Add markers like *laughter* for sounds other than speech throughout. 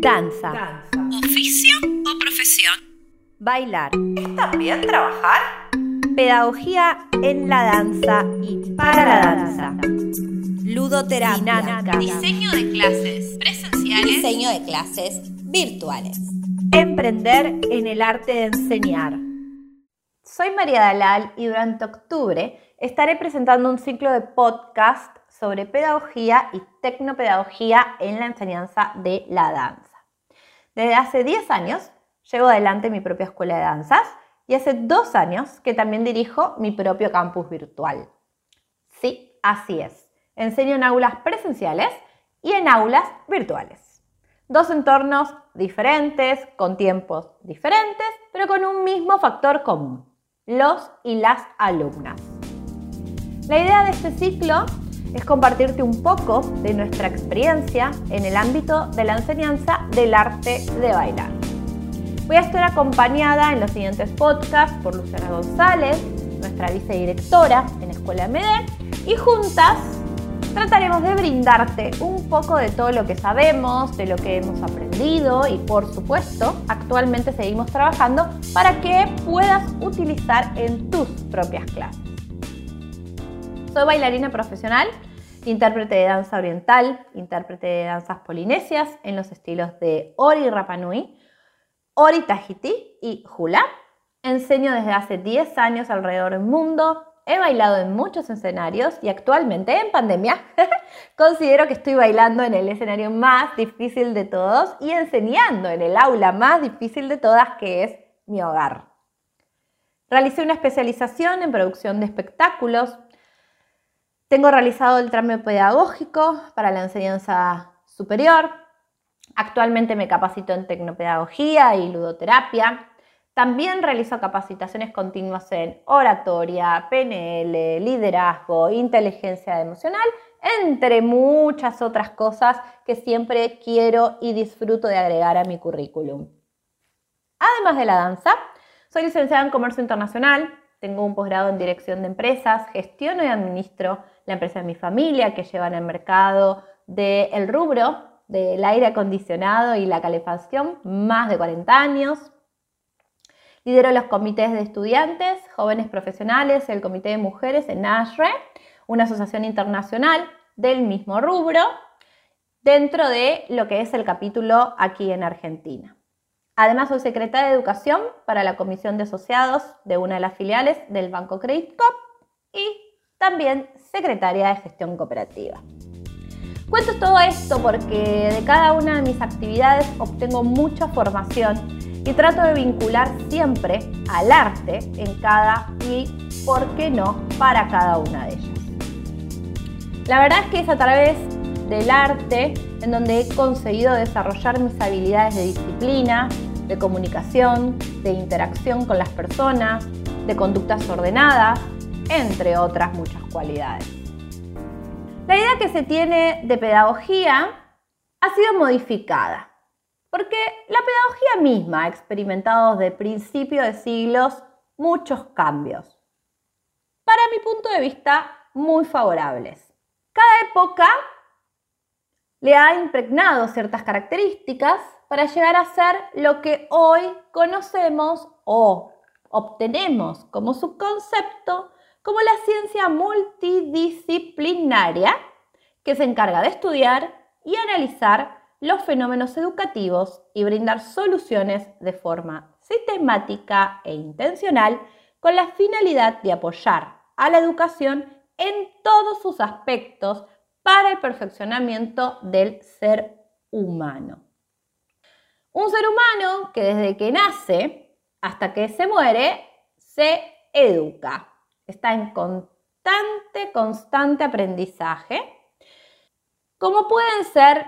Danza. ¿Oficio o profesión? Bailar. ¿Es también trabajar? Pedagogía en la danza y para la danza. Ludoterapia. Dinámica. Diseño de clases presenciales. Diseño de clases virtuales. Emprender en el arte de enseñar. Soy María Dalal y durante octubre estaré presentando un ciclo de podcast sobre pedagogía y tecnopedagogía en la enseñanza de la danza. Desde hace 10 años llevo adelante mi propia escuela de danzas y hace dos años que también dirijo mi propio campus virtual. Sí, así es. Enseño en aulas presenciales y en aulas virtuales. Dos entornos diferentes, con tiempos diferentes, pero con un mismo factor común, los y las alumnas. La idea de este ciclo es compartirte un poco de nuestra experiencia en el ámbito de la enseñanza del arte de bailar. Voy a estar acompañada en los siguientes podcasts por Luciana González, nuestra vicedirectora en Escuela MD, y juntas trataremos de brindarte un poco de todo lo que sabemos, de lo que hemos aprendido y por supuesto actualmente seguimos trabajando para que puedas utilizar en tus propias clases. Soy bailarina profesional, intérprete de danza oriental, intérprete de danzas polinesias en los estilos de Ori Rapanui, Ori Tahiti y Hula. Enseño desde hace 10 años alrededor del mundo, he bailado en muchos escenarios y actualmente en pandemia *laughs* considero que estoy bailando en el escenario más difícil de todos y enseñando en el aula más difícil de todas que es mi hogar. Realicé una especialización en producción de espectáculos, tengo realizado el trámite pedagógico para la enseñanza superior. Actualmente me capacito en tecnopedagogía y ludoterapia. También realizo capacitaciones continuas en oratoria, PNL, liderazgo, inteligencia emocional, entre muchas otras cosas que siempre quiero y disfruto de agregar a mi currículum. Además de la danza, soy licenciada en Comercio Internacional, tengo un posgrado en Dirección de Empresas, gestiono y administro la empresa de mi familia que lleva en el mercado del rubro del aire acondicionado y la calefacción más de 40 años. Lidero los comités de estudiantes, jóvenes profesionales, el comité de mujeres en ASHRE, una asociación internacional del mismo rubro, dentro de lo que es el capítulo aquí en Argentina. Además, soy secretaria de Educación para la Comisión de Asociados de una de las filiales del Banco Credit Corp y también secretaria de Gestión Cooperativa. Cuento todo esto porque de cada una de mis actividades obtengo mucha formación y trato de vincular siempre al arte en cada y, por qué no, para cada una de ellas. La verdad es que es a través del arte en donde he conseguido desarrollar mis habilidades de disciplina, de comunicación, de interacción con las personas, de conductas ordenadas, entre otras muchas cualidades. La idea que se tiene de pedagogía ha sido modificada, porque la pedagogía misma ha experimentado desde principio de siglos muchos cambios. Para mi punto de vista, muy favorables. Cada época le ha impregnado ciertas características para llegar a ser lo que hoy conocemos o obtenemos como subconcepto como la ciencia multidisciplinaria que se encarga de estudiar y analizar los fenómenos educativos y brindar soluciones de forma sistemática e intencional con la finalidad de apoyar a la educación en todos sus aspectos para el perfeccionamiento del ser humano. Un ser humano que desde que nace hasta que se muere se educa está en constante, constante aprendizaje, como pueden ser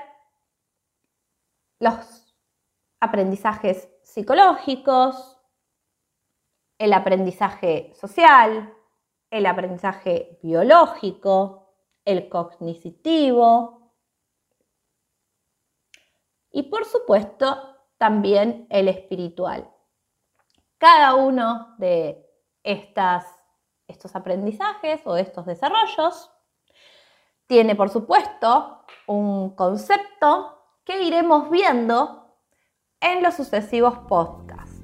los aprendizajes psicológicos, el aprendizaje social, el aprendizaje biológico, el cognitivo y por supuesto también el espiritual. Cada uno de estas estos aprendizajes o estos desarrollos. Tiene, por supuesto, un concepto que iremos viendo en los sucesivos podcasts.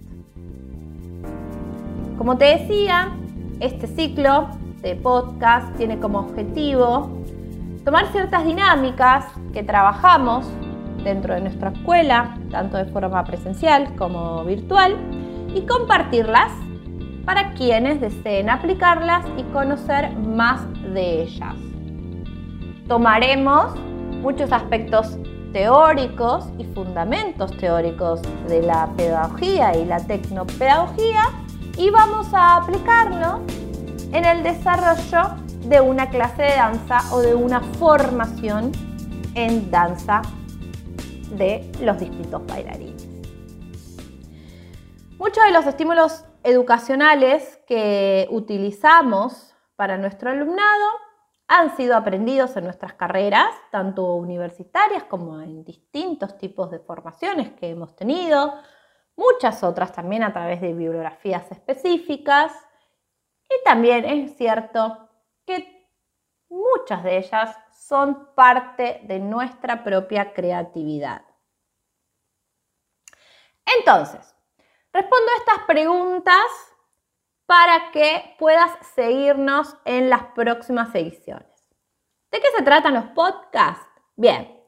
Como te decía, este ciclo de podcast tiene como objetivo tomar ciertas dinámicas que trabajamos dentro de nuestra escuela, tanto de forma presencial como virtual, y compartirlas para quienes deseen aplicarlas y conocer más de ellas. Tomaremos muchos aspectos teóricos y fundamentos teóricos de la pedagogía y la tecnopedagogía y vamos a aplicarlo en el desarrollo de una clase de danza o de una formación en danza de los distintos bailarines. Muchos de los estímulos educacionales que utilizamos para nuestro alumnado han sido aprendidos en nuestras carreras, tanto universitarias como en distintos tipos de formaciones que hemos tenido, muchas otras también a través de bibliografías específicas y también es cierto que muchas de ellas son parte de nuestra propia creatividad. Entonces, respondo estas preguntas para que puedas seguirnos en las próximas ediciones. ¿De qué se tratan los podcasts? Bien,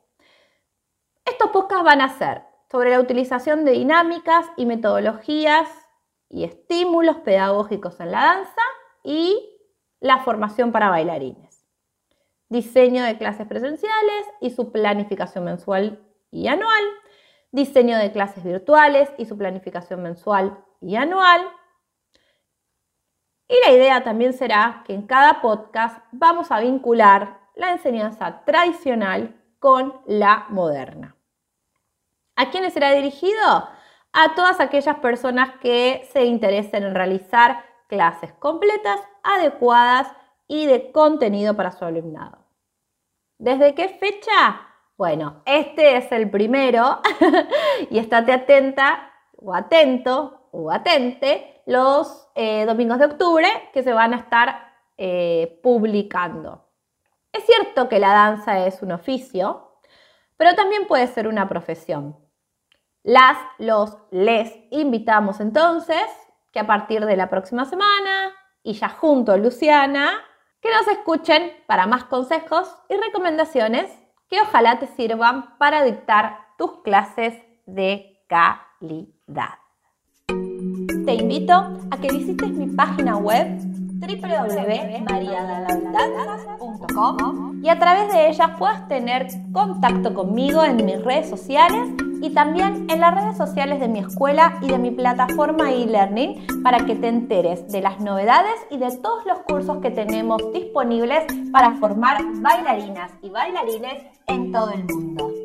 estos podcasts van a ser sobre la utilización de dinámicas y metodologías y estímulos pedagógicos en la danza y la formación para bailarines, diseño de clases presenciales y su planificación mensual y anual, diseño de clases virtuales y su planificación mensual y anual. Y la idea también será que en cada podcast vamos a vincular la enseñanza tradicional con la moderna. ¿A quiénes será dirigido? A todas aquellas personas que se interesen en realizar clases completas, adecuadas y de contenido para su alumnado. ¿Desde qué fecha? Bueno, este es el primero *laughs* y estate atenta o atento o atente los eh, domingos de octubre que se van a estar eh, publicando. Es cierto que la danza es un oficio, pero también puede ser una profesión. Las, los, les invitamos entonces que a partir de la próxima semana y ya junto a Luciana, que nos escuchen para más consejos y recomendaciones que ojalá te sirvan para dictar tus clases de calidad. Te invito a que visites mi página web www.mariadalandanzas.com y a través de ellas puedas tener contacto conmigo en mis redes sociales y también en las redes sociales de mi escuela y de mi plataforma e-learning para que te enteres de las novedades y de todos los cursos que tenemos disponibles para formar bailarinas y bailarines en todo el mundo.